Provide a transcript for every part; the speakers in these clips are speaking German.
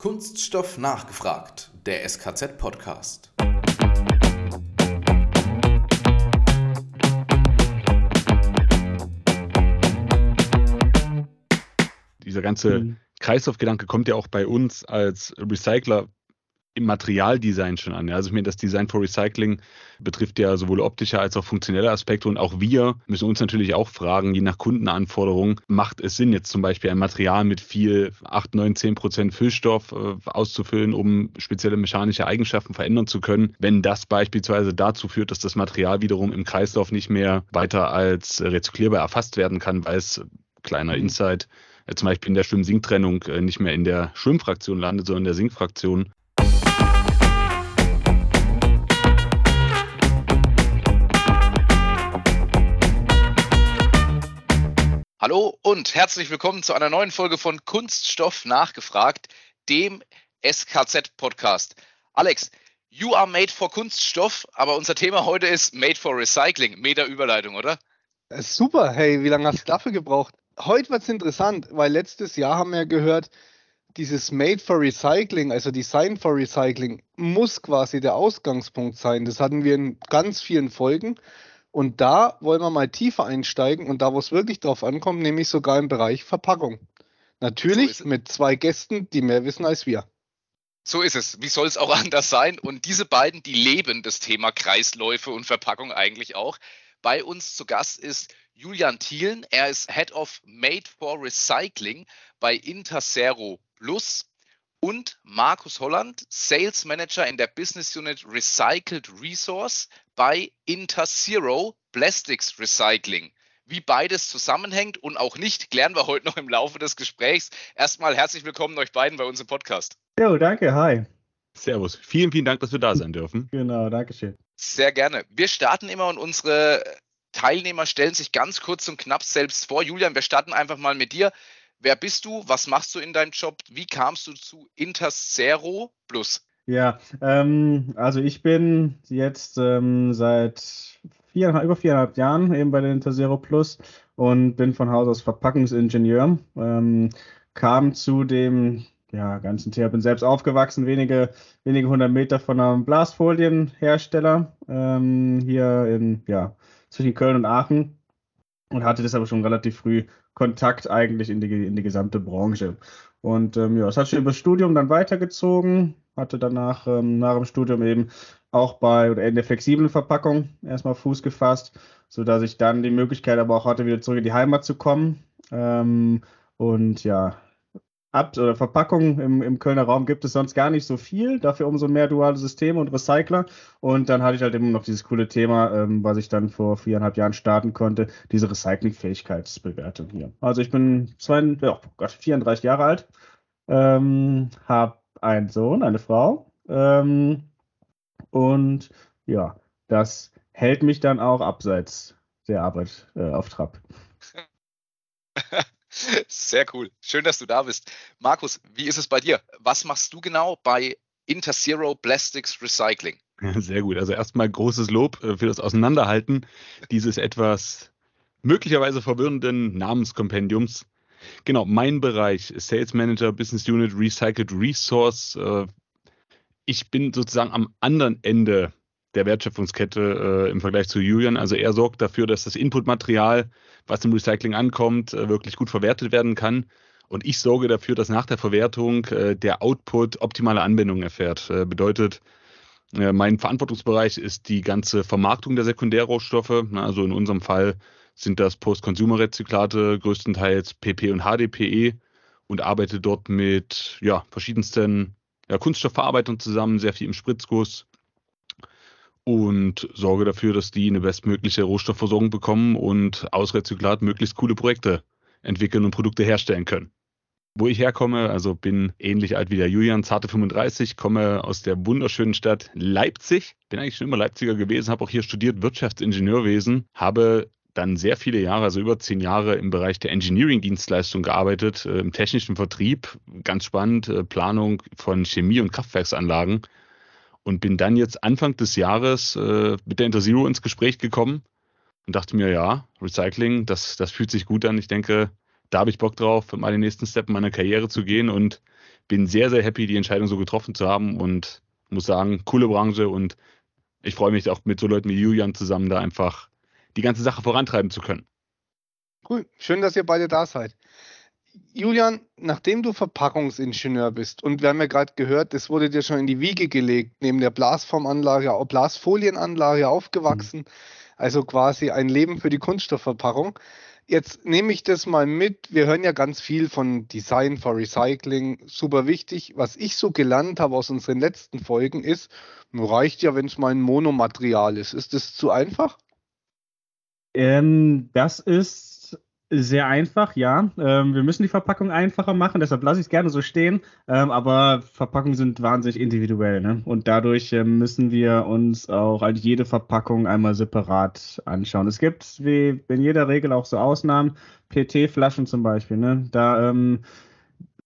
Kunststoff nachgefragt, der SKZ-Podcast. Dieser ganze mhm. Kreislaufgedanke kommt ja auch bei uns als Recycler im Materialdesign schon an. Also ich meine, das Design for Recycling betrifft ja sowohl optische als auch funktionelle Aspekte und auch wir müssen uns natürlich auch fragen, je nach Kundenanforderung, macht es Sinn, jetzt zum Beispiel ein Material mit viel 8, 9, 10 Prozent Füllstoff äh, auszufüllen, um spezielle mechanische Eigenschaften verändern zu können, wenn das beispielsweise dazu führt, dass das Material wiederum im Kreislauf nicht mehr weiter als rezyklierbar erfasst werden kann, weil es kleiner mhm. Insight äh, zum Beispiel in der Schwimm-Sink-Trennung äh, nicht mehr in der Schwimmfraktion landet, sondern in der Sinkfraktion Hallo und herzlich willkommen zu einer neuen Folge von Kunststoff nachgefragt, dem SKZ-Podcast. Alex, you are made for Kunststoff, aber unser Thema heute ist made for Recycling. Meta Überleitung, oder? Äh, super, hey, wie lange hast du dafür gebraucht? Heute wird es interessant, weil letztes Jahr haben wir gehört, dieses Made for Recycling, also Design for Recycling, muss quasi der Ausgangspunkt sein. Das hatten wir in ganz vielen Folgen. Und da wollen wir mal tiefer einsteigen und da, wo es wirklich drauf ankommt, nämlich sogar im Bereich Verpackung. Natürlich so mit zwei Gästen, die mehr wissen als wir. So ist es. Wie soll es auch anders sein? Und diese beiden, die leben das Thema Kreisläufe und Verpackung eigentlich auch. Bei uns zu Gast ist Julian Thielen. Er ist Head of Made for Recycling bei Intersero Plus und Markus Holland, Sales Manager in der Business Unit Recycled Resource bei Interzero Plastics Recycling. Wie beides zusammenhängt und auch nicht, klären wir heute noch im Laufe des Gesprächs. Erstmal herzlich willkommen euch beiden bei uns im Podcast. Jo, danke, hi. Servus. Vielen, vielen Dank, dass wir da sein dürfen. Genau, danke schön. Sehr gerne. Wir starten immer und unsere Teilnehmer stellen sich ganz kurz und knapp selbst vor. Julian, wir starten einfach mal mit dir. Wer bist du? Was machst du in deinem Job? Wie kamst du zu Interzero Plus? Ja, ähm, also ich bin jetzt ähm, seit viereinhalb, über viereinhalb Jahren eben bei der Interzero Plus und bin von Haus aus Verpackungsingenieur. Ähm, kam zu dem ja, ganzen Thema, bin selbst aufgewachsen, wenige, wenige hundert Meter von einem Glasfolienhersteller ähm, hier in, ja, zwischen Köln und Aachen und hatte deshalb schon relativ früh Kontakt eigentlich in die, in die gesamte Branche. Und ähm, ja, es hat schon über das Studium dann weitergezogen, hatte danach ähm, nach dem Studium eben auch bei oder in der flexiblen Verpackung erstmal Fuß gefasst, sodass ich dann die Möglichkeit aber auch hatte, wieder zurück in die Heimat zu kommen. Ähm, und ja, Ab oder Verpackungen im, im Kölner Raum gibt es sonst gar nicht so viel, dafür umso mehr duale Systeme und Recycler. Und dann hatte ich halt immer noch dieses coole Thema, ähm, was ich dann vor viereinhalb Jahren starten konnte, diese Recyclingfähigkeitsbewertung hier. Also ich bin zwei, oh Gott, 34 Jahre alt, ähm, habe einen Sohn, eine Frau ähm, und ja, das hält mich dann auch abseits der Arbeit äh, auf Trab. Sehr cool. Schön, dass du da bist. Markus, wie ist es bei dir? Was machst du genau bei Interzero Plastics Recycling? Sehr gut. Also erstmal großes Lob äh, für das Auseinanderhalten dieses etwas möglicherweise verwirrenden Namenskompendiums. Genau, mein Bereich, Sales Manager, Business Unit, Recycled Resource. Äh, ich bin sozusagen am anderen Ende der Wertschöpfungskette äh, im Vergleich zu Julian. Also er sorgt dafür, dass das Inputmaterial, was im Recycling ankommt, äh, wirklich gut verwertet werden kann. Und ich sorge dafür, dass nach der Verwertung äh, der Output optimale Anwendung erfährt. Äh, bedeutet, äh, mein Verantwortungsbereich ist die ganze Vermarktung der Sekundärrohstoffe. Also in unserem Fall sind das Post-Consumer-Rezyklate, größtenteils PP und HDPE und arbeite dort mit ja, verschiedensten ja, Kunststoffverarbeitern zusammen, sehr viel im Spritzguss, und sorge dafür, dass die eine bestmögliche Rohstoffversorgung bekommen und aus Rezyklat möglichst coole Projekte entwickeln und Produkte herstellen können. Wo ich herkomme, also bin ähnlich alt wie der Julian, zarte 35, komme aus der wunderschönen Stadt Leipzig. Bin eigentlich schon immer Leipziger gewesen, habe auch hier studiert Wirtschaftsingenieurwesen, habe dann sehr viele Jahre, also über zehn Jahre im Bereich der Engineering-Dienstleistung gearbeitet, äh, im technischen Vertrieb, ganz spannend, äh, Planung von Chemie- und Kraftwerksanlagen und bin dann jetzt Anfang des Jahres äh, mit der Interzero ins Gespräch gekommen und dachte mir, ja, Recycling, das, das fühlt sich gut an. Ich denke, da habe ich Bock drauf, mal den nächsten Step in meiner Karriere zu gehen und bin sehr, sehr happy, die Entscheidung so getroffen zu haben und muss sagen, coole Branche und ich freue mich auch mit so Leuten wie Julian zusammen da einfach die ganze Sache vorantreiben zu können. Cool, schön, dass ihr beide da seid. Julian, nachdem du Verpackungsingenieur bist und wir haben ja gerade gehört, das wurde dir schon in die Wiege gelegt, neben der Blasformanlage, Blasfolienanlage aufgewachsen, also quasi ein Leben für die Kunststoffverpackung. Jetzt nehme ich das mal mit. Wir hören ja ganz viel von Design for Recycling, super wichtig. Was ich so gelernt habe aus unseren letzten Folgen ist, reicht ja, wenn es mal ein Monomaterial ist. Ist das zu einfach? Ähm, das ist sehr einfach, ja. Ähm, wir müssen die Verpackung einfacher machen, deshalb lasse ich es gerne so stehen. Ähm, aber Verpackungen sind wahnsinnig individuell, ne? Und dadurch äh, müssen wir uns auch halt jede Verpackung einmal separat anschauen. Es gibt wie in jeder Regel auch so Ausnahmen, PT-Flaschen zum Beispiel, ne? Da ähm,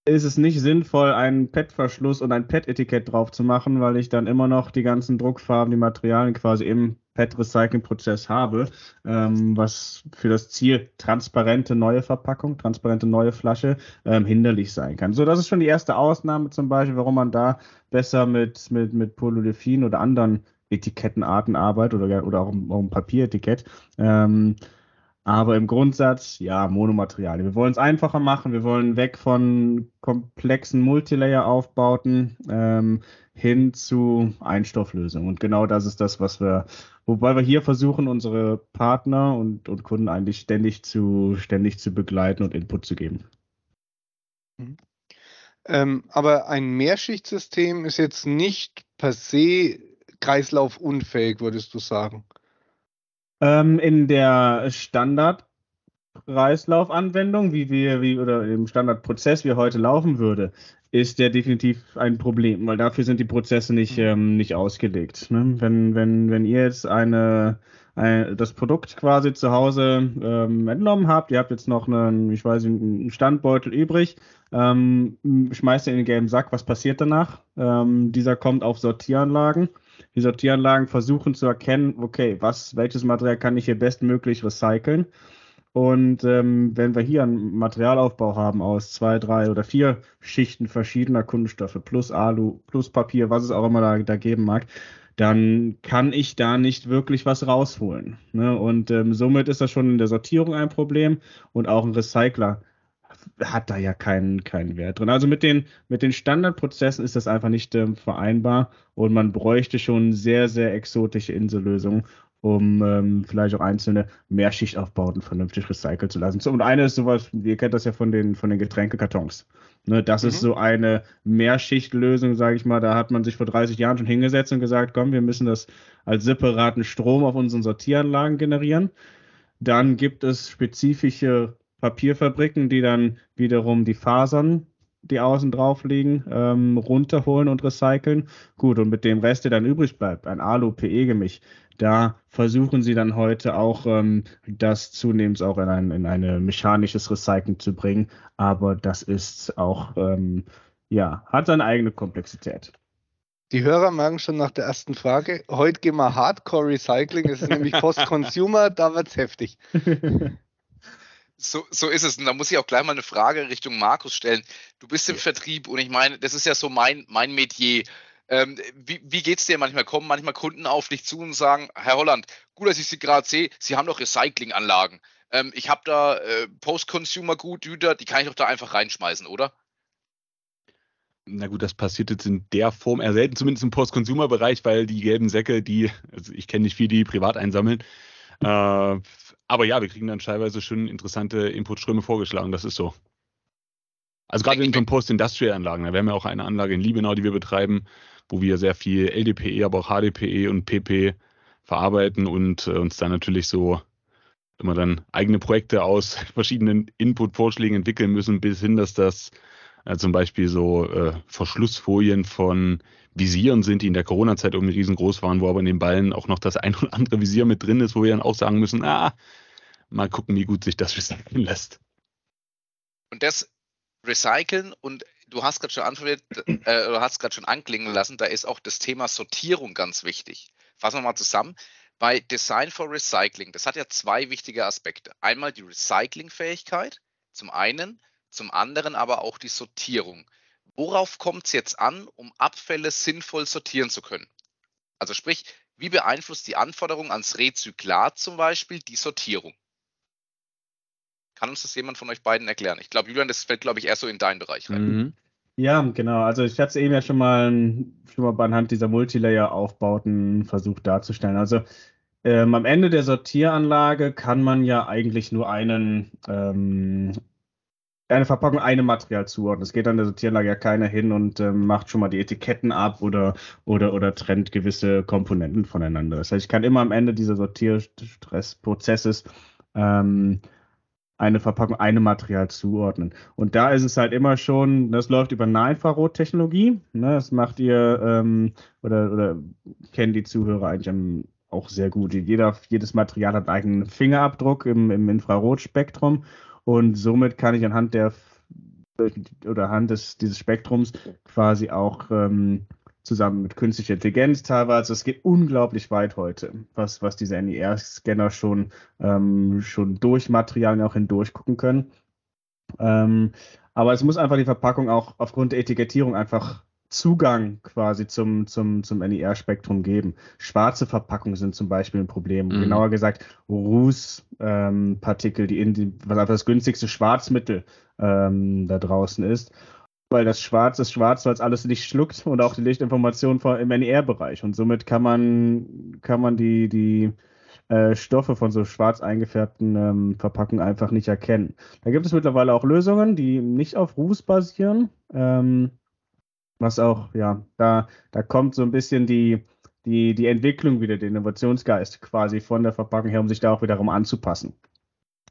ist es nicht sinnvoll, einen PET-Verschluss und ein PET-Etikett drauf zu machen, weil ich dann immer noch die ganzen Druckfarben, die Materialien quasi im PET-Recycling-Prozess habe, ähm, was für das Ziel transparente neue Verpackung, transparente neue Flasche ähm, hinderlich sein kann. So, das ist schon die erste Ausnahme zum Beispiel, warum man da besser mit, mit, mit Polyolefin oder anderen Etikettenarten arbeitet oder, oder auch auch ein Papieretikett. Ähm, aber im Grundsatz, ja, Monomaterialien. Wir wollen es einfacher machen. Wir wollen weg von komplexen Multilayer-Aufbauten ähm, hin zu Einstofflösungen. Und genau das ist das, was wir, wobei wir hier versuchen, unsere Partner und, und Kunden eigentlich ständig zu, ständig zu begleiten und Input zu geben. Mhm. Ähm, aber ein Mehrschichtsystem ist jetzt nicht per se kreislaufunfähig, würdest du sagen? Ähm, in der Standard-Kreislaufanwendung, wie wir, wie oder im Standardprozess, wie er heute laufen würde, ist der definitiv ein Problem, weil dafür sind die Prozesse nicht, mhm. ähm, nicht ausgelegt. Ne? Wenn, wenn, wenn ihr jetzt eine, ein, das Produkt quasi zu Hause ähm, entnommen habt, ihr habt jetzt noch einen, ich weiß nicht, einen Standbeutel übrig, ähm, schmeißt ihr in den gelben Sack, was passiert danach? Ähm, dieser kommt auf Sortieranlagen die Sortieranlagen versuchen zu erkennen, okay, was, welches Material kann ich hier bestmöglich recyceln. Und ähm, wenn wir hier einen Materialaufbau haben aus zwei, drei oder vier Schichten verschiedener Kunststoffe plus Alu, plus Papier, was es auch immer da, da geben mag, dann kann ich da nicht wirklich was rausholen. Ne? Und ähm, somit ist das schon in der Sortierung ein Problem und auch ein Recycler hat da ja keinen, keinen Wert drin. Also mit den, mit den Standardprozessen ist das einfach nicht ähm, vereinbar und man bräuchte schon sehr, sehr exotische Insellösungen, um ähm, vielleicht auch einzelne Mehrschichtaufbauten vernünftig recyceln zu lassen. Und eine ist sowas, ihr kennt das ja von den, von den Getränkekartons. Ne, das mhm. ist so eine Mehrschichtlösung, sage ich mal. Da hat man sich vor 30 Jahren schon hingesetzt und gesagt, komm, wir müssen das als separaten Strom auf unseren Sortieranlagen generieren. Dann gibt es spezifische Papierfabriken, die dann wiederum die Fasern, die außen drauf liegen, ähm, runterholen und recyceln. Gut, und mit dem Rest, der dann übrig bleibt, ein Alu-PE-Gemisch, da versuchen sie dann heute auch ähm, das zunehmend auch in ein, in eine mechanisches Recycling zu bringen. Aber das ist auch, ähm, ja, hat seine eigene Komplexität. Die Hörer merken schon nach der ersten Frage, heute gehen wir Hardcore Recycling, das ist nämlich Post-Consumer, da wird es heftig. So, so ist es. Und da muss ich auch gleich mal eine Frage Richtung Markus stellen. Du bist im Vertrieb und ich meine, das ist ja so mein, mein Metier. Ähm, wie, wie geht es dir manchmal? Kommen manchmal Kunden auf dich zu und sagen, Herr Holland, gut, dass ich Sie gerade sehe, Sie haben doch Recyclinganlagen. Ähm, ich habe da äh, Post-Consumer-Gut, Güter, die kann ich doch da einfach reinschmeißen, oder? Na gut, das passiert jetzt in der Form eher selten, zumindest im Post-Consumer-Bereich, weil die gelben Säcke, die, also ich kenne nicht viele, die privat einsammeln, äh, aber ja, wir kriegen dann teilweise schon interessante Inputströme vorgeschlagen, das ist so. Also gerade in so Post-Industrial-Anlagen, wir haben ja auch eine Anlage in Liebenau, die wir betreiben, wo wir sehr viel LDPE, aber auch HDPE und PP verarbeiten und äh, uns dann natürlich so immer dann eigene Projekte aus verschiedenen Input-Vorschlägen entwickeln müssen, bis hin, dass das äh, zum Beispiel so äh, Verschlussfolien von Visieren sind, die in der Corona-Zeit irgendwie riesengroß waren, wo aber in den Ballen auch noch das ein oder andere Visier mit drin ist, wo wir dann auch sagen müssen, ah, mal gucken, wie gut sich das recyceln lässt. Und das Recyceln und du hast gerade schon äh, du hast gerade schon anklingen lassen, da ist auch das Thema Sortierung ganz wichtig. Fassen wir mal zusammen. Bei Design for Recycling, das hat ja zwei wichtige Aspekte. Einmal die Recyclingfähigkeit, zum einen, zum anderen aber auch die Sortierung. Worauf kommt es jetzt an, um Abfälle sinnvoll sortieren zu können? Also sprich, wie beeinflusst die Anforderung ans Rezyklat zum Beispiel die Sortierung? Kann uns das jemand von euch beiden erklären? Ich glaube, Julian, das fällt, glaube ich, eher so in deinen Bereich rein. Mhm. Ja, genau. Also ich hatte es eben ja schon mal, schon mal anhand dieser Multilayer-Aufbauten versucht darzustellen. Also ähm, am Ende der Sortieranlage kann man ja eigentlich nur einen, ähm, eine Verpackung einem Material zuordnen. Es geht an der Sortieranlage ja keiner hin und ähm, macht schon mal die Etiketten ab oder, oder, oder trennt gewisse Komponenten voneinander. Das heißt, ich kann immer am Ende dieser Sortierstressprozesses ähm, eine Verpackung einem Material zuordnen. Und da ist es halt immer schon, das läuft über Nahinfrarottechnologie. Ne, das macht ihr ähm, oder, oder kennen die Zuhörer eigentlich auch sehr gut. Jeder, jedes Material hat einen eigenen Fingerabdruck im, im Infrarotspektrum und somit kann ich anhand der oder anhand des, dieses Spektrums quasi auch ähm, zusammen mit künstlicher Intelligenz teilweise. Es geht unglaublich weit heute, was, was diese NER-Scanner schon, ähm, schon durch Materialien auch hindurch gucken können. Ähm, aber es muss einfach die Verpackung auch aufgrund der Etikettierung einfach Zugang quasi zum, zum, zum NER-Spektrum geben. Schwarze Verpackungen sind zum Beispiel ein Problem. Mhm. Genauer gesagt, Rußpartikel, ähm, die in die, was einfach das günstigste Schwarzmittel ähm, da draußen ist. Weil das Schwarz ist schwarz, weil es alles Licht schluckt und auch die Lichtinformation im NER-Bereich. Und somit kann man, kann man die, die äh, Stoffe von so schwarz eingefärbten ähm, Verpackungen einfach nicht erkennen. Da gibt es mittlerweile auch Lösungen, die nicht auf Ruß basieren. Ähm, was auch, ja, da, da kommt so ein bisschen die, die, die Entwicklung wieder, der Innovationsgeist quasi von der Verpackung her, um sich da auch wiederum anzupassen.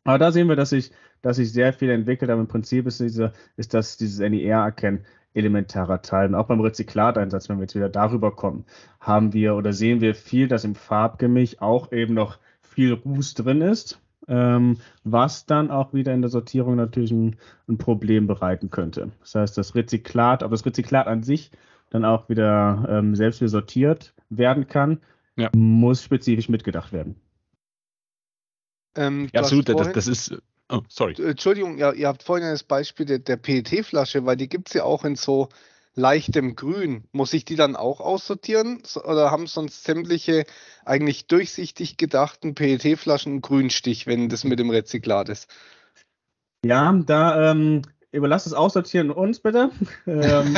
Aber da sehen wir, dass sich, dass sich sehr viel entwickelt, aber im Prinzip ist, diese, ist das, dieses NER-Erkennen elementarer Teil. Und auch beim Rezyklateinsatz, wenn wir jetzt wieder darüber kommen, haben wir oder sehen wir viel, dass im Farbgemisch auch eben noch viel Ruß drin ist ähm, was dann auch wieder in der Sortierung natürlich ein, ein, Problem bereiten könnte. Das heißt, das Rezyklat, ob das Rezyklat an sich dann auch wieder ähm, selbst wieder sortiert werden kann, ja. muss spezifisch mitgedacht werden. Ähm, ja, absolut, vorhin, das, das, ist. Oh, sorry. Entschuldigung, ja, ihr habt vorhin das Beispiel der, der PET-Flasche, weil die gibt es ja auch in so leichtem Grün. Muss ich die dann auch aussortieren oder haben sonst sämtliche eigentlich durchsichtig gedachten PET-Flaschen einen Grünstich, wenn das mit dem Rezyklat ist? Ja, da ähm, überlass das Aussortieren uns bitte. ähm,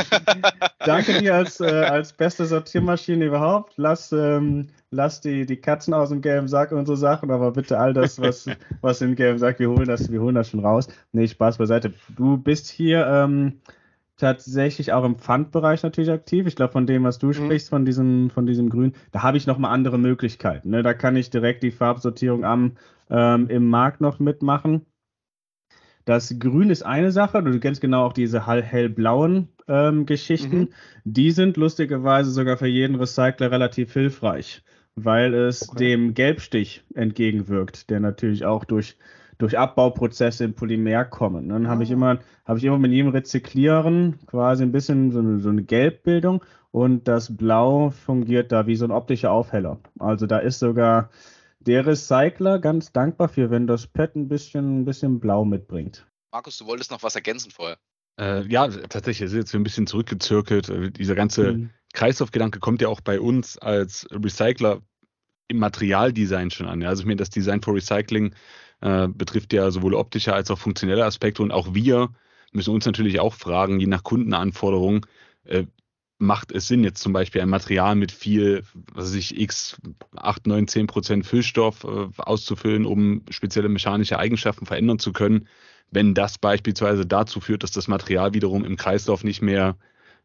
danke dir als, äh, als beste Sortiermaschine überhaupt. Lass, ähm, lass die, die Katzen aus dem gelben Sack und so Sachen, aber bitte all das, was, was im gelben Sack, wir holen das, wir holen das schon raus. Nee, Spaß beiseite. Du bist hier ähm, tatsächlich auch im Pfandbereich natürlich aktiv. Ich glaube, von dem, was du mhm. sprichst, von diesem, von diesem Grün, da habe ich nochmal andere Möglichkeiten. Ne? Da kann ich direkt die Farbsortierung am, ähm, im Markt noch mitmachen. Das Grün ist eine Sache, du kennst genau auch diese hellblauen ähm, Geschichten. Mhm. Die sind lustigerweise sogar für jeden Recycler relativ hilfreich, weil es okay. dem Gelbstich entgegenwirkt, der natürlich auch durch durch Abbauprozesse in Polymer kommen. Dann habe ich ah. immer, habe ich immer mit jedem Rezyklieren quasi ein bisschen so eine, so eine Gelbbildung und das Blau fungiert da wie so ein optischer Aufheller. Also da ist sogar der Recycler ganz dankbar für, wenn das Pad ein bisschen, ein bisschen Blau mitbringt. Markus, du wolltest noch was ergänzen vorher. Äh, ja, tatsächlich, es ist jetzt ein bisschen zurückgezirkelt. Äh, dieser ganze mhm. Kreislaufgedanke kommt ja auch bei uns als Recycler im Materialdesign schon an. Ja. Also ich meine, das Design for Recycling äh, betrifft ja sowohl optische als auch funktionelle Aspekte. Und auch wir müssen uns natürlich auch fragen, je nach Kundenanforderungen, äh, macht es Sinn, jetzt zum Beispiel ein Material mit viel, was weiß ich, x 8, 9, 10 Prozent Füllstoff äh, auszufüllen, um spezielle mechanische Eigenschaften verändern zu können, wenn das beispielsweise dazu führt, dass das Material wiederum im Kreislauf nicht mehr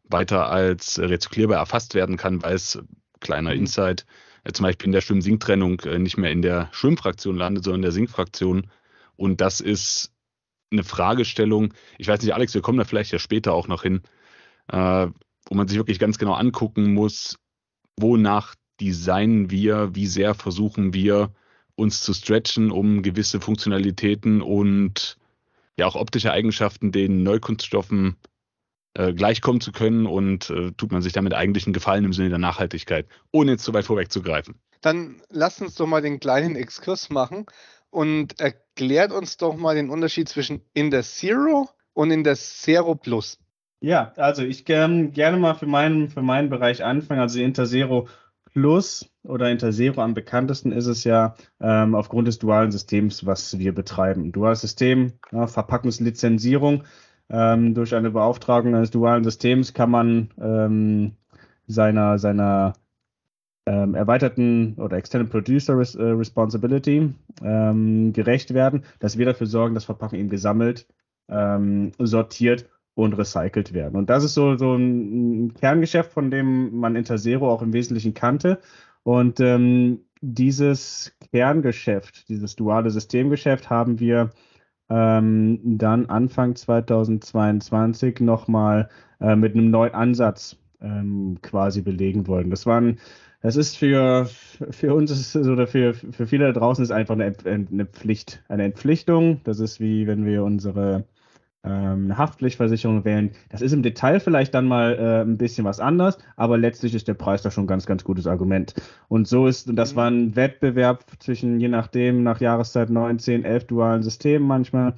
weiter als rezyklierbar erfasst werden kann, weil es kleiner mhm. Insight zum Beispiel in der Schwimm-Sink-Trennung äh, nicht mehr in der Schwimmfraktion landet, sondern in der Sinkfraktion. Und das ist eine Fragestellung. Ich weiß nicht, Alex, wir kommen da vielleicht ja später auch noch hin, äh, wo man sich wirklich ganz genau angucken muss, wonach designen wir, wie sehr versuchen wir uns zu stretchen, um gewisse Funktionalitäten und ja auch optische Eigenschaften den Neukunststoffen äh, gleichkommen zu können und äh, tut man sich damit eigentlich einen Gefallen im Sinne der Nachhaltigkeit, ohne jetzt zu weit vorwegzugreifen. Dann lasst uns doch mal den kleinen Exkurs machen und erklärt uns doch mal den Unterschied zwischen in der Zero und in der Zero Plus. Ja, also ich ähm, gerne mal für meinen, für meinen Bereich anfangen. Also Interzero Plus oder Interzero am bekanntesten ist es ja ähm, aufgrund des dualen Systems, was wir betreiben. Duales System, ja, Verpackungslizenzierung. Ähm, durch eine Beauftragung eines dualen Systems kann man ähm, seiner, seiner ähm, erweiterten oder Extended Producer Res äh, Responsibility ähm, gerecht werden, dass wir dafür sorgen, dass Verpackungen eben gesammelt, ähm, sortiert und recycelt werden. Und das ist so, so ein Kerngeschäft, von dem man Interzero auch im Wesentlichen kannte. Und ähm, dieses Kerngeschäft, dieses duale Systemgeschäft haben wir ähm, dann Anfang 2022 nochmal äh, mit einem neuen Ansatz ähm, quasi belegen wollen. Das waren das ist für, für uns ist oder für, für viele da draußen ist einfach eine, eine Pflicht, eine Entpflichtung. Das ist wie wenn wir unsere ähm, Haftpflichtversicherung wählen. Das ist im Detail vielleicht dann mal äh, ein bisschen was anders, aber letztlich ist der Preis da schon ein ganz, ganz gutes Argument. Und so ist, das war ein Wettbewerb zwischen, je nachdem, nach Jahreszeit 9, 10, 11 dualen Systemen manchmal,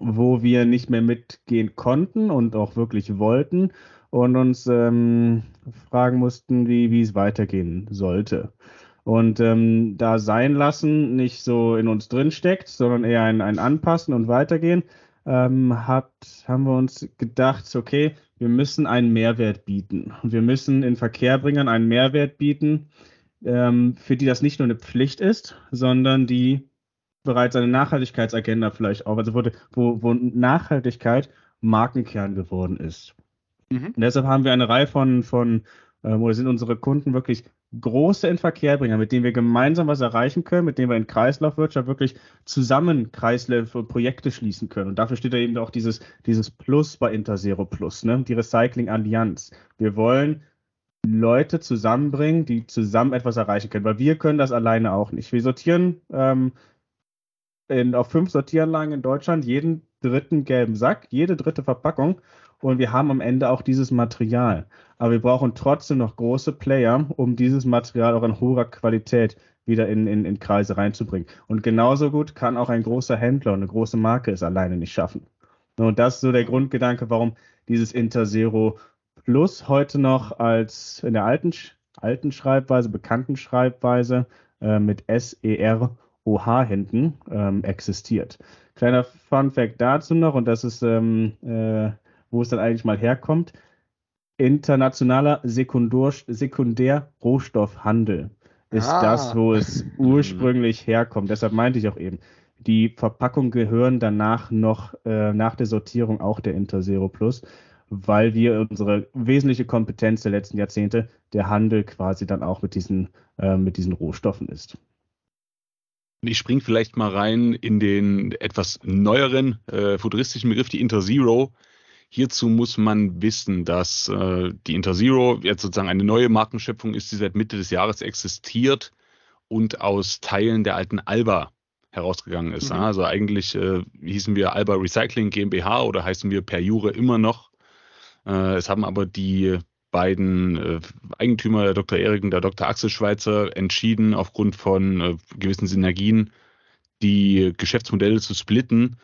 wo wir nicht mehr mitgehen konnten und auch wirklich wollten und uns ähm, fragen mussten, wie, wie es weitergehen sollte. Und ähm, da sein lassen nicht so in uns drin steckt, sondern eher ein, ein Anpassen und Weitergehen, ähm, hat, haben wir uns gedacht, okay, wir müssen einen Mehrwert bieten. Und wir müssen in Verkehrbringern einen Mehrwert bieten, ähm, für die das nicht nur eine Pflicht ist, sondern die bereits eine Nachhaltigkeitsagenda vielleicht auch, also wo, wo, wo Nachhaltigkeit Markenkern geworden ist. Mhm. Und deshalb haben wir eine Reihe von, von äh, oder sind unsere Kunden wirklich große Inverkehrbringer, mit denen wir gemeinsam was erreichen können, mit denen wir in Kreislaufwirtschaft wirklich zusammen Kreisläufe und Projekte schließen können. Und dafür steht da eben auch dieses, dieses Plus bei Interzero Plus, ne? die Recycling Allianz. Wir wollen Leute zusammenbringen, die zusammen etwas erreichen können, weil wir können das alleine auch nicht. Wir sortieren ähm, in, auf fünf Sortieranlagen in Deutschland jeden dritten gelben Sack, jede dritte Verpackung und wir haben am Ende auch dieses Material. Aber wir brauchen trotzdem noch große Player, um dieses Material auch in hoher Qualität wieder in, in, in Kreise reinzubringen. Und genauso gut kann auch ein großer Händler und eine große Marke es alleine nicht schaffen. Und das ist so der Grundgedanke, warum dieses Interzero Plus heute noch als in der alten, alten Schreibweise, bekannten Schreibweise äh, mit S-E-R-O-H hinten ähm, existiert. Kleiner Fun Fact dazu noch, und das ist ähm, äh, wo es dann eigentlich mal herkommt. Internationaler Sekundär-Rohstoffhandel ist ah. das, wo es ursprünglich herkommt. Deshalb meinte ich auch eben, die Verpackungen gehören danach noch äh, nach der Sortierung auch der Interzero Plus, weil wir unsere wesentliche Kompetenz der letzten Jahrzehnte der Handel quasi dann auch mit diesen, äh, mit diesen Rohstoffen ist. Ich springe vielleicht mal rein in den etwas neueren äh, futuristischen Begriff, die Interzero. Hierzu muss man wissen, dass äh, die Interzero jetzt sozusagen eine neue Markenschöpfung ist, die seit Mitte des Jahres existiert und aus Teilen der alten Alba herausgegangen ist. Mhm. Also eigentlich äh, hießen wir Alba Recycling GmbH oder heißen wir per Jure immer noch. Äh, es haben aber die beiden äh, Eigentümer, der Dr. Erik und der Dr. Axel Schweizer, entschieden, aufgrund von äh, gewissen Synergien die Geschäftsmodelle zu splitten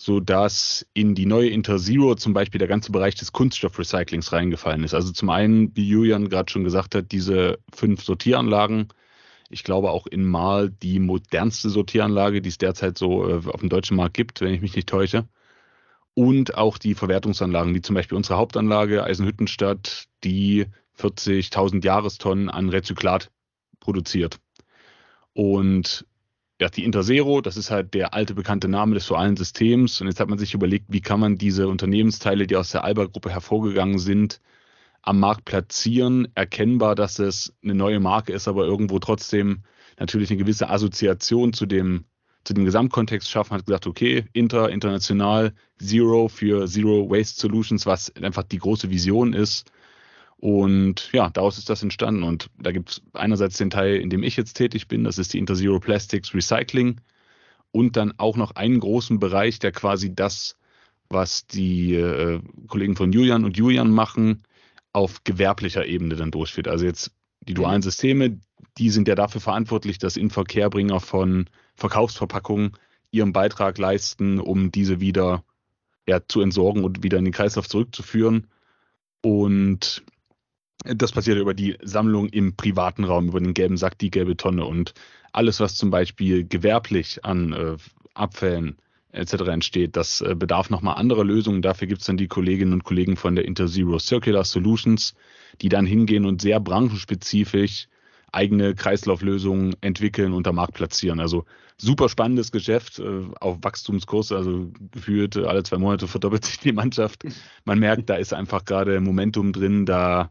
so dass in die neue Interzero zum Beispiel der ganze Bereich des Kunststoffrecyclings reingefallen ist. Also zum einen, wie Julian gerade schon gesagt hat, diese fünf Sortieranlagen. Ich glaube auch in Mal die modernste Sortieranlage, die es derzeit so äh, auf dem deutschen Markt gibt, wenn ich mich nicht täusche. Und auch die Verwertungsanlagen, wie zum Beispiel unsere Hauptanlage Eisenhüttenstadt, die 40.000 Jahrestonnen an Rezyklat produziert. Und ja, die Interzero, das ist halt der alte bekannte Name des dualen Systems. Und jetzt hat man sich überlegt, wie kann man diese Unternehmensteile, die aus der Alba-Gruppe hervorgegangen sind, am Markt platzieren. Erkennbar, dass es eine neue Marke ist, aber irgendwo trotzdem natürlich eine gewisse Assoziation zu dem, zu dem Gesamtkontext schaffen. Hat gesagt, okay, Inter, international, Zero für Zero Waste Solutions, was einfach die große Vision ist und ja, daraus ist das entstanden. Und da gibt es einerseits den Teil, in dem ich jetzt tätig bin, das ist die Interzero Plastics Recycling. Und dann auch noch einen großen Bereich, der quasi das, was die äh, Kollegen von Julian und Julian machen, auf gewerblicher Ebene dann durchführt. Also jetzt die dualen Systeme, die sind ja dafür verantwortlich, dass Inverkehrbringer von Verkaufsverpackungen ihren Beitrag leisten, um diese wieder ja, zu entsorgen und wieder in den Kreislauf zurückzuführen. Und das passiert über die Sammlung im privaten Raum, über den gelben Sack, die gelbe Tonne und alles, was zum Beispiel gewerblich an äh, Abfällen etc. entsteht, das äh, bedarf nochmal anderer Lösungen. Dafür gibt es dann die Kolleginnen und Kollegen von der Interzero Circular Solutions, die dann hingehen und sehr branchenspezifisch eigene Kreislauflösungen entwickeln und am Markt platzieren. Also super spannendes Geschäft äh, auf Wachstumskurs, also gefühlt alle zwei Monate verdoppelt sich die Mannschaft. Man merkt, da ist einfach gerade Momentum drin, da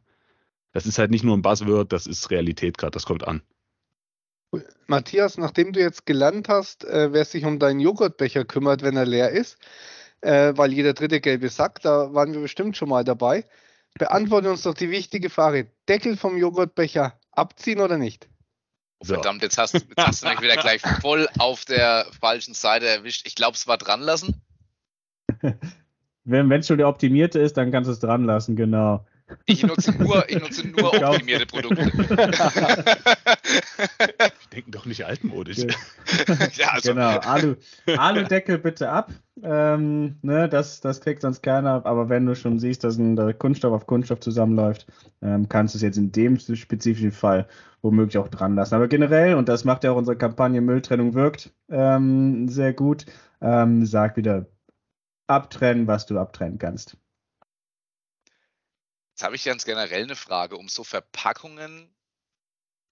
das ist halt nicht nur ein Buzzword, das ist Realität gerade, das kommt an. Matthias, nachdem du jetzt gelernt hast, äh, wer sich um deinen Joghurtbecher kümmert, wenn er leer ist, äh, weil jeder dritte gelbe Sack, da waren wir bestimmt schon mal dabei. Beantworte uns doch die wichtige Frage: Deckel vom Joghurtbecher abziehen oder nicht? Oh, verdammt, jetzt hast, jetzt hast du mich wieder gleich voll auf der falschen Seite erwischt. Ich glaube, es war dran lassen. Wenn es schon der optimierte ist, dann kannst du es dran lassen, genau. Ich nutze nur, ich nutze nur optimierte Produkte. Die denken doch nicht altmodisch. ja, also. Genau, Alu, Aludeckel bitte ab. Ähm, ne, das, das kriegt sonst keiner. Aber wenn du schon siehst, dass ein Kunststoff auf Kunststoff zusammenläuft, ähm, kannst du es jetzt in dem spezifischen Fall womöglich auch dran lassen. Aber generell, und das macht ja auch unsere Kampagne Mülltrennung wirkt ähm, sehr gut, ähm, sag wieder abtrennen, was du abtrennen kannst. Jetzt habe ich ganz generell eine Frage. Um so Verpackungen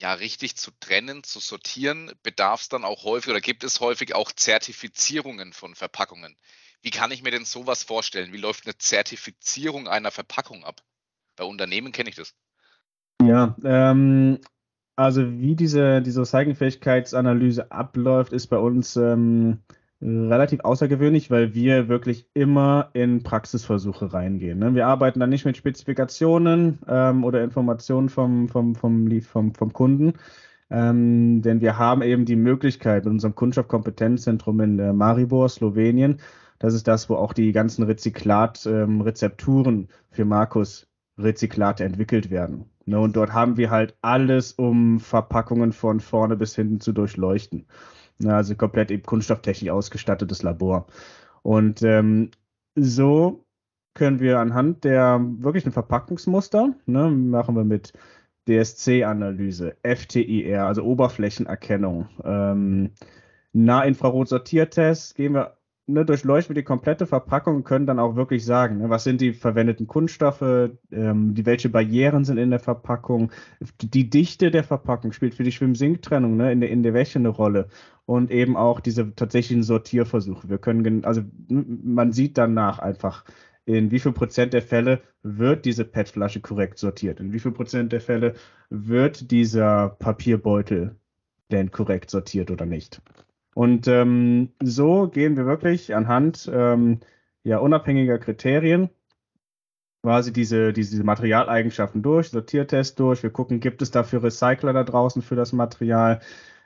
ja richtig zu trennen, zu sortieren, bedarf es dann auch häufig oder gibt es häufig auch Zertifizierungen von Verpackungen? Wie kann ich mir denn sowas vorstellen? Wie läuft eine Zertifizierung einer Verpackung ab? Bei Unternehmen kenne ich das. Ja, ähm, also wie diese, diese Recyclingfähigkeitsanalyse abläuft, ist bei uns ähm, relativ außergewöhnlich, weil wir wirklich immer in Praxisversuche reingehen. Ne? Wir arbeiten dann nicht mit Spezifikationen ähm, oder Informationen vom, vom, vom, vom, vom Kunden, ähm, denn wir haben eben die Möglichkeit mit unserem Kunststoffkompetenzzentrum in äh, Maribor, Slowenien, das ist das, wo auch die ganzen Rezyklat-Rezepturen ähm, für Markus Rezyklate entwickelt werden. Ne? Und dort haben wir halt alles, um Verpackungen von vorne bis hinten zu durchleuchten. Also komplett eben kunststofftechnisch ausgestattetes Labor. Und ähm, so können wir anhand der wirklichen Verpackungsmuster, ne, machen wir mit DSC-Analyse, FTIR, also Oberflächenerkennung, ähm, Nahinfrarot-Sortiertest, gehen wir ne, durchleuchten wir die komplette Verpackung und können dann auch wirklich sagen, ne, was sind die verwendeten Kunststoffe, ähm, die, welche Barrieren sind in der Verpackung, die Dichte der Verpackung spielt für die Schwimm-Sink-Trennung ne, in, der, in der Wäsche eine Rolle und eben auch diese tatsächlichen Sortierversuche. Wir können, also man sieht danach einfach, in wie viel Prozent der Fälle wird diese PET-Flasche korrekt sortiert, in wie viel Prozent der Fälle wird dieser Papierbeutel denn korrekt sortiert oder nicht. Und ähm, so gehen wir wirklich anhand ähm, ja, unabhängiger Kriterien quasi diese, diese Materialeigenschaften durch, Sortiertest durch. Wir gucken, gibt es dafür Recycler da draußen für das Material?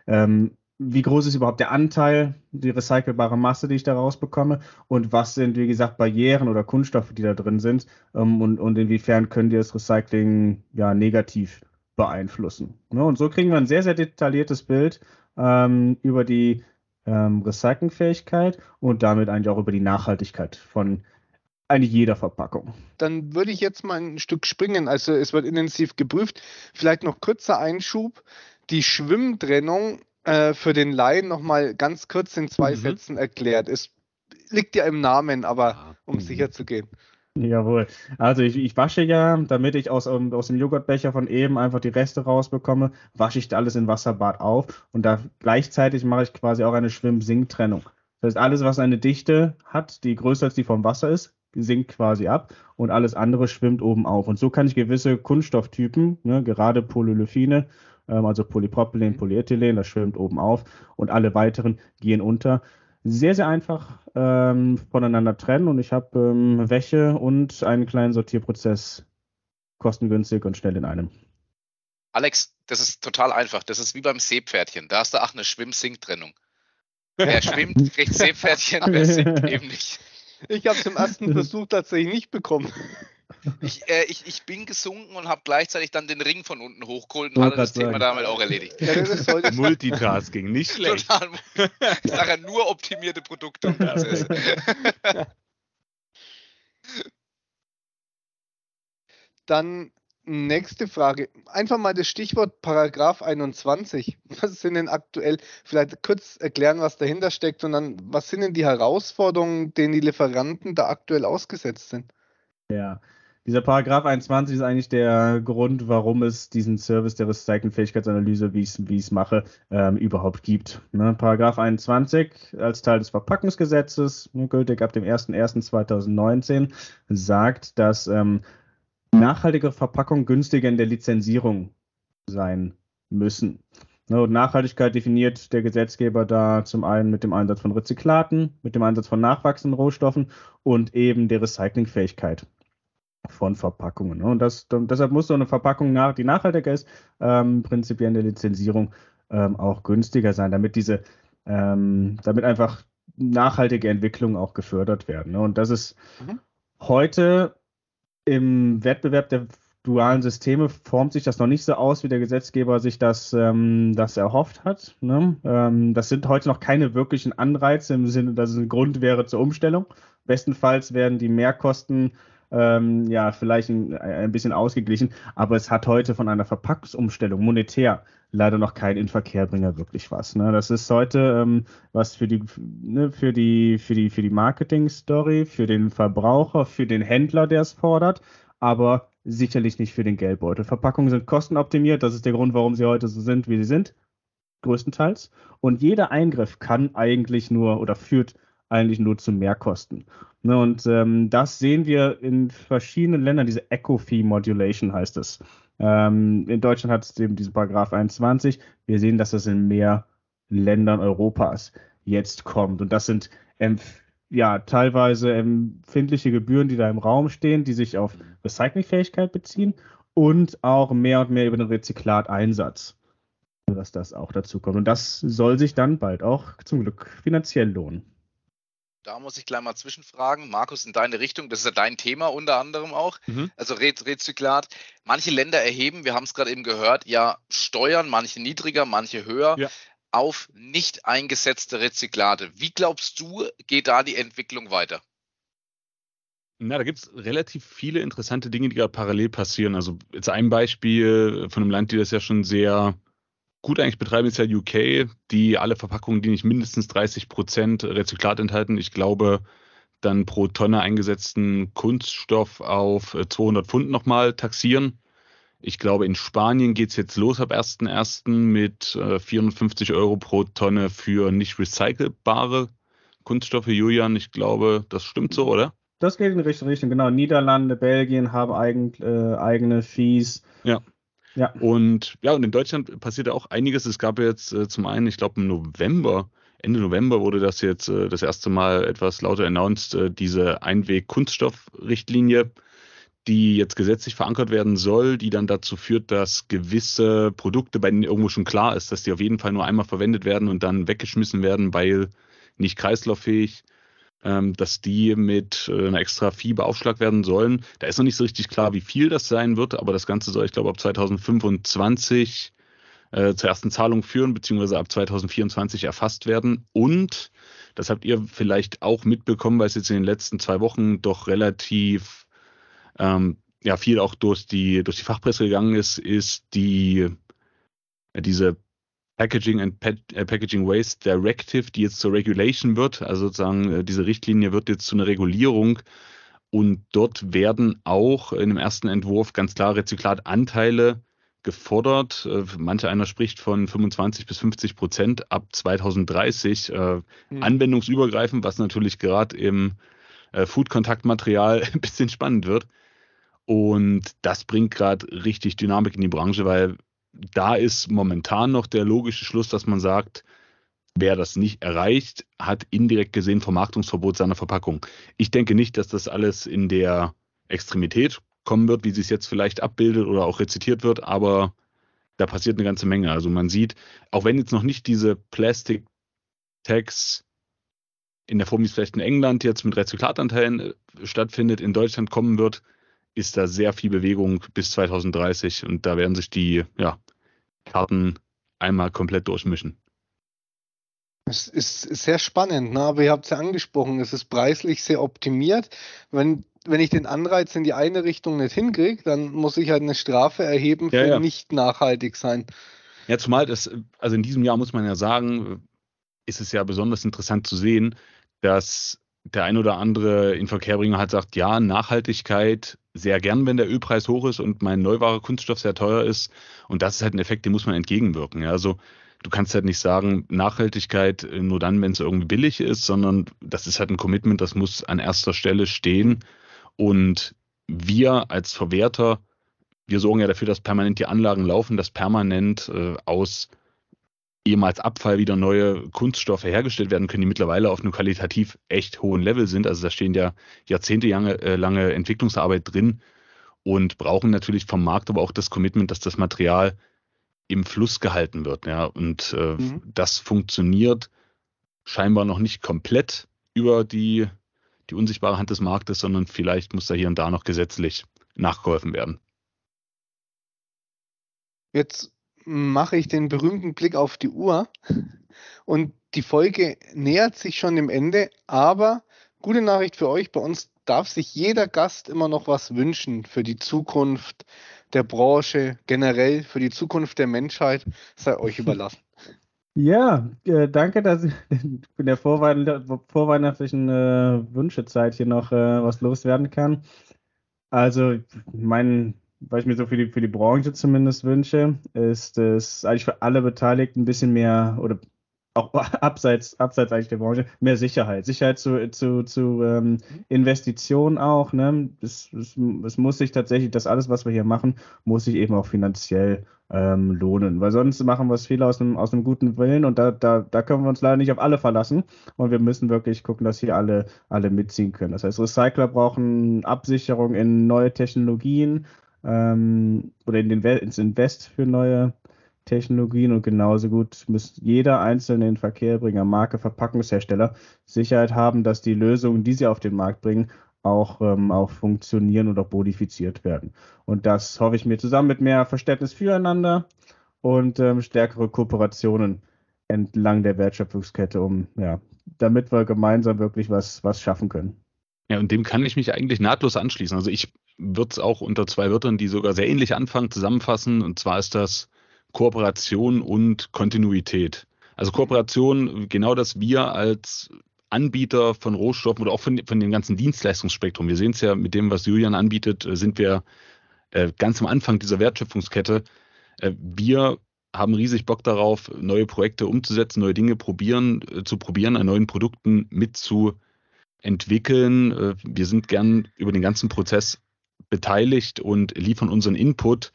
Ähm, wie groß ist überhaupt der Anteil, die recycelbare Masse, die ich da rausbekomme? Und was sind, wie gesagt, Barrieren oder Kunststoffe, die da drin sind? Ähm, und, und inwiefern können die das Recycling ja negativ beeinflussen? Ne? Und so kriegen wir ein sehr, sehr detailliertes Bild ähm, über die ähm, Recyclingfähigkeit und damit eigentlich auch über die Nachhaltigkeit von eigentlich jeder Verpackung. Dann würde ich jetzt mal ein Stück springen. Also es wird intensiv geprüft. Vielleicht noch kurzer Einschub. Die Schwimmtrennung äh, für den Laien nochmal ganz kurz in zwei mhm. Sätzen erklärt. Es liegt ja im Namen, aber um mhm. sicher zu gehen. Jawohl. Also ich, ich wasche ja, damit ich aus, aus dem Joghurtbecher von eben einfach die Reste rausbekomme, wasche ich da alles in Wasserbad auf und da gleichzeitig mache ich quasi auch eine Schwimm-Sink-Trennung. Das heißt, alles, was eine Dichte hat, die größer als die vom Wasser ist, sinkt quasi ab und alles andere schwimmt oben auf. Und so kann ich gewisse Kunststofftypen, ne, gerade Polyolefine, ähm, also Polypropylen, Polyethylen, das schwimmt oben auf und alle weiteren gehen unter sehr, sehr einfach ähm, voneinander trennen und ich habe ähm, Wäsche und einen kleinen Sortierprozess kostengünstig und schnell in einem. Alex, das ist total einfach. Das ist wie beim Seepferdchen. Da hast du auch eine Schwimm-Sink-Trennung. Wer schwimmt, kriegt Seepferdchen, wer sinkt eben nicht. Ich habe es im ersten Versuch tatsächlich nicht bekommen. Ich, äh, ich, ich bin gesunken und habe gleichzeitig dann den Ring von unten hochgeholt und hatte das sagen. Thema damit auch erledigt. Ja, Multitasking, nicht schlecht. Total. Ich sage ja nur optimierte Produkte und Prozesse. Dann nächste Frage. Einfach mal das Stichwort Paragraf 21. Was sind denn aktuell, vielleicht kurz erklären, was dahinter steckt und dann, was sind denn die Herausforderungen, denen die Lieferanten da aktuell ausgesetzt sind? Ja, dieser Paragraph 21 ist eigentlich der Grund, warum es diesen Service der Recyclingfähigkeitsanalyse, wie ich es mache, ähm, überhaupt gibt. Ne? Paragraph 21 als Teil des Verpackungsgesetzes, ne, gültig ab dem 01.01.2019, sagt, dass ähm, nachhaltige Verpackungen günstiger in der Lizenzierung sein müssen. Ne, und Nachhaltigkeit definiert der Gesetzgeber da zum einen mit dem Einsatz von Rezyklaten, mit dem Einsatz von nachwachsenden Rohstoffen und eben der Recyclingfähigkeit von Verpackungen. Ne? Und das, deshalb muss so eine Verpackung, nach, die nachhaltiger ist, ähm, prinzipiell in der Lizenzierung ähm, auch günstiger sein, damit diese, ähm, damit einfach nachhaltige Entwicklungen auch gefördert werden. Ne? Und das ist mhm. heute im Wettbewerb der dualen Systeme formt sich das noch nicht so aus, wie der Gesetzgeber sich das, ähm, das erhofft hat. Ne? Ähm, das sind heute noch keine wirklichen Anreize im Sinne, dass es ein Grund wäre zur Umstellung. Bestenfalls werden die Mehrkosten ähm, ja, vielleicht ein, ein, bisschen ausgeglichen, aber es hat heute von einer Verpackungsumstellung monetär leider noch kein Inverkehrbringer wirklich was. Ne? Das ist heute ähm, was für die, ne, für die, für die, für die Marketing-Story, für den Verbraucher, für den Händler, der es fordert, aber sicherlich nicht für den Geldbeutel. Verpackungen sind kostenoptimiert, das ist der Grund, warum sie heute so sind, wie sie sind, größtenteils. Und jeder Eingriff kann eigentlich nur oder führt eigentlich nur zu Mehrkosten. Ne, und ähm, das sehen wir in verschiedenen Ländern, diese Eco-Fee-Modulation heißt es. Ähm, in Deutschland hat es eben diesen Paragraph 21. Wir sehen, dass das in mehr Ländern Europas jetzt kommt. Und das sind ja teilweise empfindliche Gebühren, die da im Raum stehen, die sich auf Recyclingfähigkeit beziehen und auch mehr und mehr über den Rezyklateinsatz, dass das auch dazu kommt. Und das soll sich dann bald auch zum Glück finanziell lohnen. Da muss ich gleich mal zwischenfragen. Markus, in deine Richtung, das ist ja dein Thema unter anderem auch. Mhm. Also Re Rezyklat. Manche Länder erheben, wir haben es gerade eben gehört, ja Steuern, manche niedriger, manche höher, ja. auf nicht eingesetzte Rezyklate. Wie glaubst du, geht da die Entwicklung weiter? Na, da gibt es relativ viele interessante Dinge, die gerade parallel passieren. Also jetzt ein Beispiel von einem Land, die das ja schon sehr gut eigentlich betreiben, ist ja UK, die alle Verpackungen, die nicht mindestens 30 Prozent Rezyklat enthalten, ich glaube, dann pro Tonne eingesetzten Kunststoff auf 200 äh, Pfund nochmal taxieren. Ich glaube, in Spanien geht es jetzt los ab 1.1. mit 450 äh, Euro pro Tonne für nicht recycelbare Kunststoffe. Julian, ich glaube, das stimmt so, oder? Das geht in die richtige Richtung, genau. Niederlande, Belgien haben eigen, äh, eigene Fees. Ja. Ja. Und ja, und in Deutschland passiert auch einiges. Es gab jetzt äh, zum einen, ich glaube im November, Ende November wurde das jetzt äh, das erste Mal etwas lauter announced, äh, diese Einweg-Kunststoffrichtlinie, die jetzt gesetzlich verankert werden soll, die dann dazu führt, dass gewisse Produkte, bei denen irgendwo schon klar ist, dass die auf jeden Fall nur einmal verwendet werden und dann weggeschmissen werden, weil nicht kreislauffähig, ähm, dass die mit äh, einer extra Fee beaufschlagt werden sollen. Da ist noch nicht so richtig klar, wie viel das sein wird, aber das Ganze soll, ich glaube, ab 2025 äh, zur ersten Zahlung führen, beziehungsweise ab 2024 erfasst werden. Und, das habt ihr vielleicht auch mitbekommen, weil es jetzt in den letzten zwei Wochen doch relativ ähm, ja, viel auch durch die, durch die Fachpresse gegangen ist, ist die, äh, diese Packaging and äh, Packaging Waste Directive, die jetzt zur Regulation wird. Also sozusagen äh, diese Richtlinie wird jetzt zu einer Regulierung. Und dort werden auch in dem ersten Entwurf ganz klar Rezyklatanteile gefordert. Äh, manche einer spricht von 25 bis 50 Prozent ab 2030 äh, mhm. anwendungsübergreifend, was natürlich gerade im äh, Food-Kontaktmaterial ein bisschen spannend wird. Und das bringt gerade richtig Dynamik in die Branche, weil da ist momentan noch der logische Schluss, dass man sagt, wer das nicht erreicht, hat indirekt gesehen Vermarktungsverbot seiner Verpackung. Ich denke nicht, dass das alles in der Extremität kommen wird, wie sie es jetzt vielleicht abbildet oder auch rezitiert wird, aber da passiert eine ganze Menge. Also man sieht, auch wenn jetzt noch nicht diese Plastic Tags in der Form, wie es vielleicht in England jetzt mit Rezyklatanteilen äh, stattfindet, in Deutschland kommen wird, ist da sehr viel Bewegung bis 2030 und da werden sich die ja, Karten einmal komplett durchmischen. Es ist sehr spannend, ne? aber ihr habt es ja angesprochen, es ist preislich sehr optimiert. Wenn, wenn ich den Anreiz in die eine Richtung nicht hinkriege, dann muss ich halt eine Strafe erheben für Ja, ja. nicht nachhaltig sein. Ja, zumal das, also in diesem Jahr muss man ja sagen, ist es ja besonders interessant zu sehen, dass der ein oder andere Inverkehrbringer halt sagt, ja, Nachhaltigkeit sehr gern, wenn der Ölpreis hoch ist und mein Neuware Kunststoff sehr teuer ist. Und das ist halt ein Effekt, dem muss man entgegenwirken. Ja, also du kannst halt nicht sagen, Nachhaltigkeit äh, nur dann, wenn es irgendwie billig ist, sondern das ist halt ein Commitment, das muss an erster Stelle stehen. Und wir als Verwerter, wir sorgen ja dafür, dass permanent die Anlagen laufen, dass permanent äh, aus ehemals Abfall wieder neue Kunststoffe hergestellt werden können, die mittlerweile auf einem qualitativ echt hohen Level sind. Also da stehen ja jahrzehntelange äh, lange Entwicklungsarbeit drin und brauchen natürlich vom Markt aber auch das Commitment, dass das Material im Fluss gehalten wird. Ja, und äh, Mhm. das funktioniert scheinbar noch nicht komplett über die, die unsichtbare Hand des Marktes, sondern vielleicht muss da hier und da noch gesetzlich nachgeholfen werden. Jetzt mache ich den berühmten Blick auf die Uhr und die Folge nähert sich schon dem Ende, aber gute Nachricht für euch, bei uns darf sich jeder Gast immer noch was wünschen für die Zukunft der Branche, generell für die Zukunft der Menschheit, sei euch überlassen. Ja, äh, danke, dass ich in der vorweihn vorweihnachtlichen äh, Wünschezeit hier noch äh, was loswerden kann. Also, mein, was ich mir so für die, für die Branche zumindest wünsche, ist es eigentlich für alle Beteiligten ein bisschen mehr oder auch abseits, abseits eigentlich der Branche, mehr Sicherheit. Sicherheit zu, zu, zu ähm, Investitionen auch. Ne? Es, es, es muss sich tatsächlich, das alles, was wir hier machen, muss sich eben auch finanziell ähm, lohnen. Weil sonst machen wir es viel aus einem, aus einem guten Willen und da, da, da können wir uns leider nicht auf alle verlassen. Und wir müssen wirklich gucken, dass hier alle, alle mitziehen können. Das heißt, Recycler brauchen Absicherung in neue Technologien ähm, oder in den, ins Invest für neue Technologien und genauso gut muss jeder einzelne in Verkehr bringer, Marke, Verpackungshersteller Sicherheit haben, dass die Lösungen, die sie auf den Markt bringen, auch, ähm, auch funktionieren und auch modifiziert werden. Und das hoffe ich mir zusammen mit mehr Verständnis füreinander und ähm, stärkere Kooperationen entlang der Wertschöpfungskette, um ja, damit wir gemeinsam wirklich was, was schaffen können. Ja, und dem kann ich mich eigentlich nahtlos anschließen. Also ich würde es auch unter zwei Wörtern, die sogar sehr ähnlich anfangen, zusammenfassen. Und zwar ist das Kooperation und Kontinuität. Also Kooperation, genau das wir als Anbieter von Rohstoffen oder auch von, von dem ganzen Dienstleistungsspektrum, wir sehen es ja mit dem, was Julian anbietet, äh, sind wir äh, ganz am Anfang dieser Wertschöpfungskette. Äh, wir haben riesig Bock darauf, neue Projekte umzusetzen, neue Dinge probieren, äh, zu probieren, an neuen Produkten mitzuentwickeln. Äh, wir sind gern über den ganzen Prozess beteiligt und liefern unseren Input,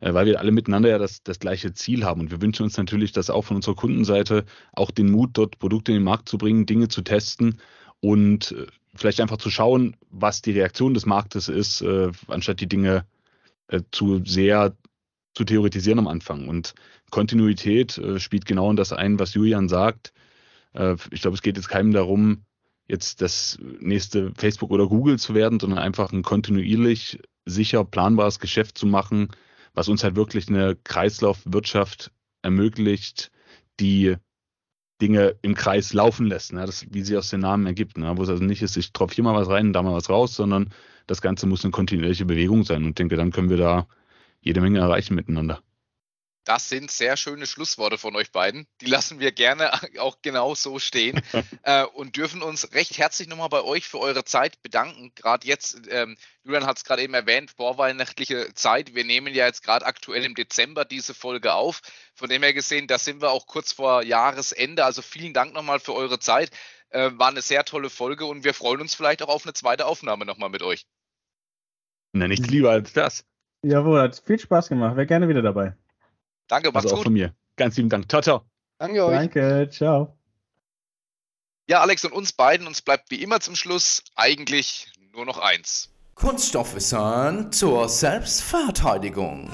äh, weil wir alle miteinander ja das, das gleiche Ziel haben. Und wir wünschen uns natürlich, dass auch von unserer Kundenseite auch den Mut, dort Produkte in den Markt zu bringen, Dinge zu testen und äh, vielleicht einfach zu schauen, was die Reaktion des Marktes ist, äh, anstatt die Dinge zu sehr zu theoretisieren am Anfang. Und Kontinuität spielt genau in das ein, was Julian sagt. Ich glaube, es geht jetzt keinem darum, jetzt das nächste Facebook oder Google zu werden, sondern einfach ein kontinuierlich sicher planbares Geschäft zu machen, was uns halt wirklich eine Kreislaufwirtschaft ermöglicht, die Dinge im Kreis laufen lässt, ne? das, wie sie aus den Namen ergibt, ne? wo es also nicht ist, ich tropfe hier mal was rein, da mal was raus, sondern das Ganze muss eine kontinuierliche Bewegung sein und denke, dann können wir da jede Menge erreichen miteinander. Das sind sehr schöne Schlussworte von euch beiden. Die lassen wir gerne auch genau so stehen äh, und dürfen uns recht herzlich nochmal bei euch für eure Zeit bedanken. Gerade jetzt, ähm, Julian hat es gerade eben erwähnt, vorweihnachtliche Zeit. Wir nehmen ja jetzt gerade aktuell im Dezember diese Folge auf. Von dem her gesehen, da sind wir auch kurz vor Jahresende. Also vielen Dank nochmal für eure Zeit. Äh, war eine sehr tolle Folge und wir freuen uns vielleicht auch auf eine zweite Aufnahme nochmal mit euch. Na, nichts lieber als das. Jawohl, hat viel Spaß gemacht. Wäre gerne wieder dabei. Danke, macht's also auch gut. von mir. Ganz lieben Dank. Ciao, ciao. Danke euch. Danke, ciao. Ja, Alex und uns beiden, uns bleibt wie immer zum Schluss eigentlich nur noch eins. Kunststoffwissern zur Selbstverteidigung.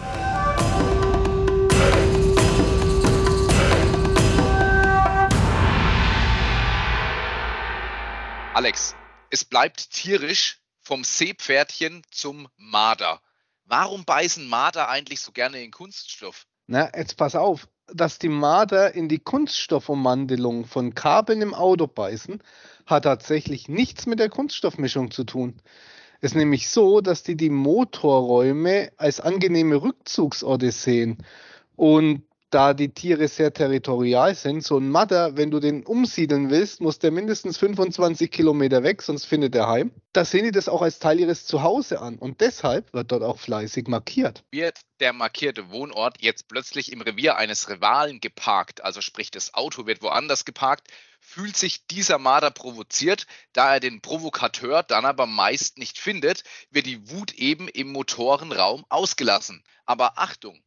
Alex, es bleibt tierisch vom Seepferdchen zum Marder. Warum beißen Marder eigentlich so gerne in Kunststoff? Na, jetzt pass auf. dass die Marder in die Kunststoffummantelung von Kabeln im Auto beißen, hat tatsächlich nichts mit der Kunststoffmischung zu tun. Es ist nämlich so, dass die die Motorräume als angenehme Rückzugsorte sehen. Und da die Tiere sehr territorial sind, so ein Madder, wenn du den umsiedeln willst, muss der mindestens 25 Kilometer weg, sonst findet er heim. Da sehen die das auch als Teil ihres Zuhause an und deshalb wird dort auch fleißig markiert. Wird der markierte Wohnort jetzt plötzlich im Revier eines Rivalen geparkt, also sprich das Auto wird woanders geparkt, fühlt sich dieser Marder provoziert, da er den Provokateur dann aber meist nicht findet, wird die Wut eben im Motorenraum ausgelassen. Aber Achtung,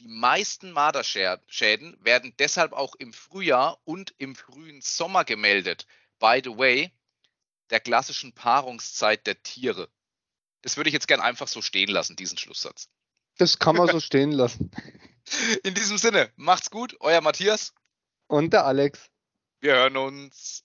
die meisten Marderschäden werden deshalb auch im Frühjahr und im frühen Sommer gemeldet. By the way, der klassischen Paarungszeit der Tiere. Das würde ich jetzt gern einfach so stehen lassen, diesen Schlusssatz. Das kann man so stehen lassen. In diesem Sinne, macht's gut, euer Matthias. Und der Alex. Wir hören uns.